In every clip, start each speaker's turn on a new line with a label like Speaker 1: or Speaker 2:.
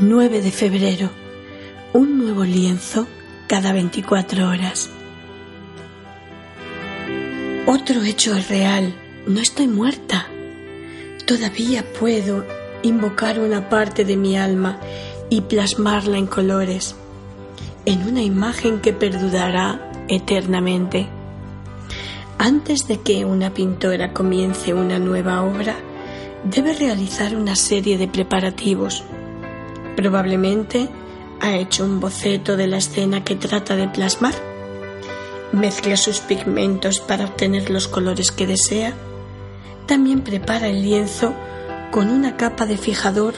Speaker 1: 9 de febrero. Un nuevo lienzo cada 24 horas. Otro hecho real. No estoy muerta. Todavía puedo invocar una parte de mi alma y plasmarla en colores, en una imagen que perdurará eternamente. Antes de que una pintora comience una nueva obra, debe realizar una serie de preparativos. Probablemente ha hecho un boceto de la escena que trata de plasmar. Mezcla sus pigmentos para obtener los colores que desea. También prepara el lienzo con una capa de fijador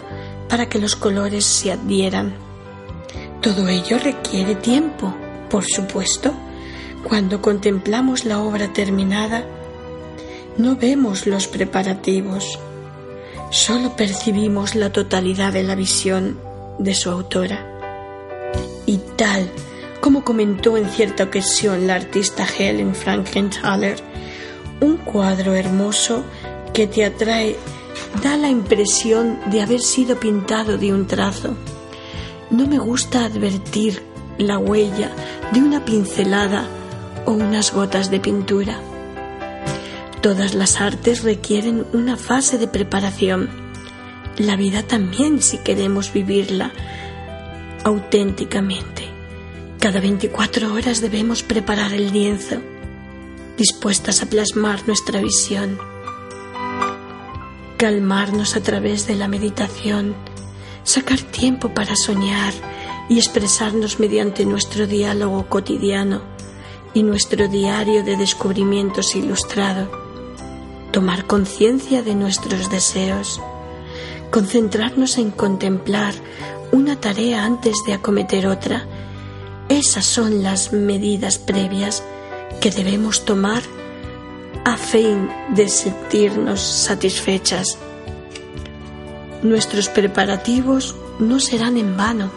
Speaker 1: para que los colores se adhieran. Todo ello requiere tiempo, por supuesto. Cuando contemplamos la obra terminada, no vemos los preparativos, solo percibimos la totalidad de la visión de su autora. Y tal como comentó en cierta ocasión la artista Helen Frankenthaler, un cuadro hermoso que te atrae da la impresión de haber sido pintado de un trazo. No me gusta advertir la huella de una pincelada o unas gotas de pintura. Todas las artes requieren una fase de preparación. La vida también si queremos vivirla auténticamente. Cada 24 horas debemos preparar el lienzo, dispuestas a plasmar nuestra visión, calmarnos a través de la meditación, sacar tiempo para soñar y expresarnos mediante nuestro diálogo cotidiano y nuestro diario de descubrimientos ilustrado, tomar conciencia de nuestros deseos, concentrarnos en contemplar una tarea antes de acometer otra, esas son las medidas previas que debemos tomar a fin de sentirnos satisfechas. Nuestros preparativos no serán en vano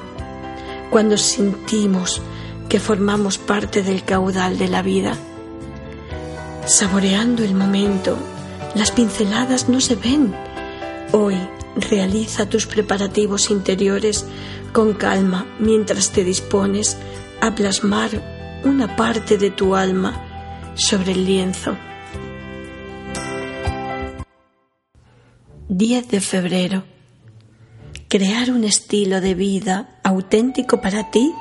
Speaker 1: cuando sentimos que formamos parte del caudal de la vida. Saboreando el momento, las pinceladas no se ven. Hoy realiza tus preparativos interiores con calma mientras te dispones a plasmar una parte de tu alma sobre el lienzo. 10 de febrero. Crear un estilo de vida auténtico para ti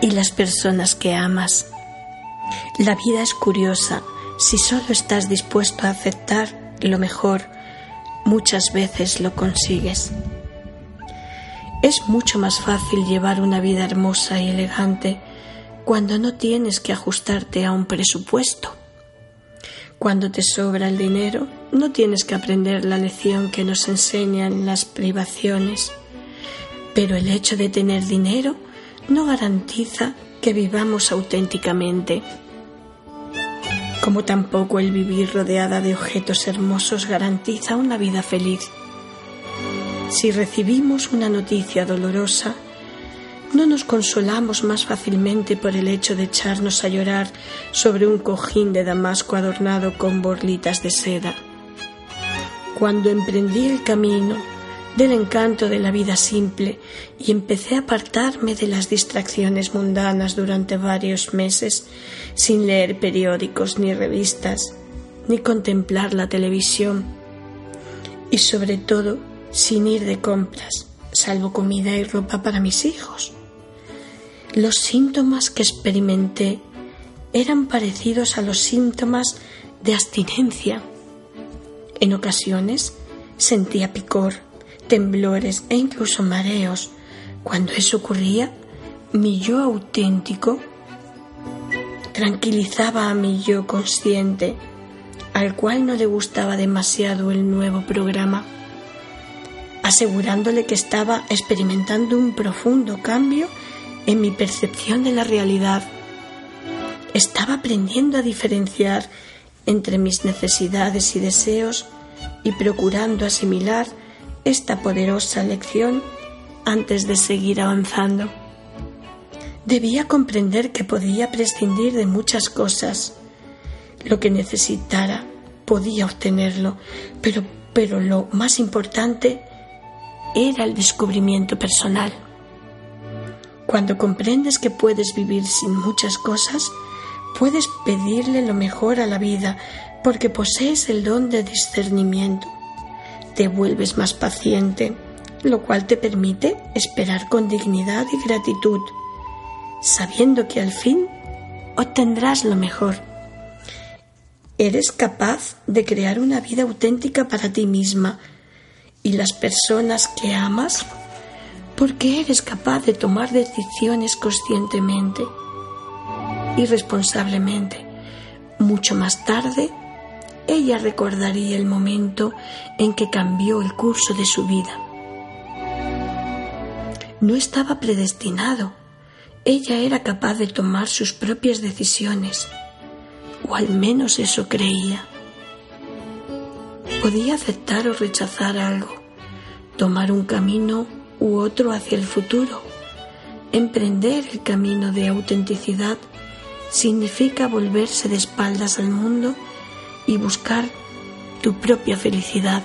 Speaker 1: y las personas que amas. La vida es curiosa si solo estás dispuesto a aceptar lo mejor, muchas veces lo consigues. Es mucho más fácil llevar una vida hermosa y elegante cuando no tienes que ajustarte a un presupuesto. Cuando te sobra el dinero, no tienes que aprender la lección que nos enseñan las privaciones. Pero el hecho de tener dinero no garantiza que vivamos auténticamente, como tampoco el vivir rodeada de objetos hermosos garantiza una vida feliz. Si recibimos una noticia dolorosa, no nos consolamos más fácilmente por el hecho de echarnos a llorar sobre un cojín de damasco adornado con borlitas de seda. Cuando emprendí el camino del encanto de la vida simple y empecé a apartarme de las distracciones mundanas durante varios meses sin leer periódicos ni revistas, ni contemplar la televisión y sobre todo sin ir de compras, salvo comida y ropa para mis hijos. Los síntomas que experimenté eran parecidos a los síntomas de abstinencia. En ocasiones sentía picor, temblores e incluso mareos. Cuando eso ocurría, mi yo auténtico tranquilizaba a mi yo consciente, al cual no le gustaba demasiado el nuevo programa, asegurándole que estaba experimentando un profundo cambio en mi percepción de la realidad. Estaba aprendiendo a diferenciar entre mis necesidades y deseos y procurando asimilar esta poderosa lección antes de seguir avanzando. Debía comprender que podía prescindir de muchas cosas. Lo que necesitara podía obtenerlo, pero, pero lo más importante era el descubrimiento personal. Cuando comprendes que puedes vivir sin muchas cosas, puedes pedirle lo mejor a la vida porque posees el don de discernimiento. Te vuelves más paciente, lo cual te permite esperar con dignidad y gratitud, sabiendo que al fin obtendrás lo mejor. Eres capaz de crear una vida auténtica para ti misma y las personas que amas porque eres capaz de tomar decisiones conscientemente y responsablemente. Mucho más tarde, ella recordaría el momento en que cambió el curso de su vida. No estaba predestinado. Ella era capaz de tomar sus propias decisiones, o al menos eso creía. Podía aceptar o rechazar algo, tomar un camino u otro hacia el futuro. Emprender el camino de autenticidad significa volverse de espaldas al mundo y buscar tu propia felicidad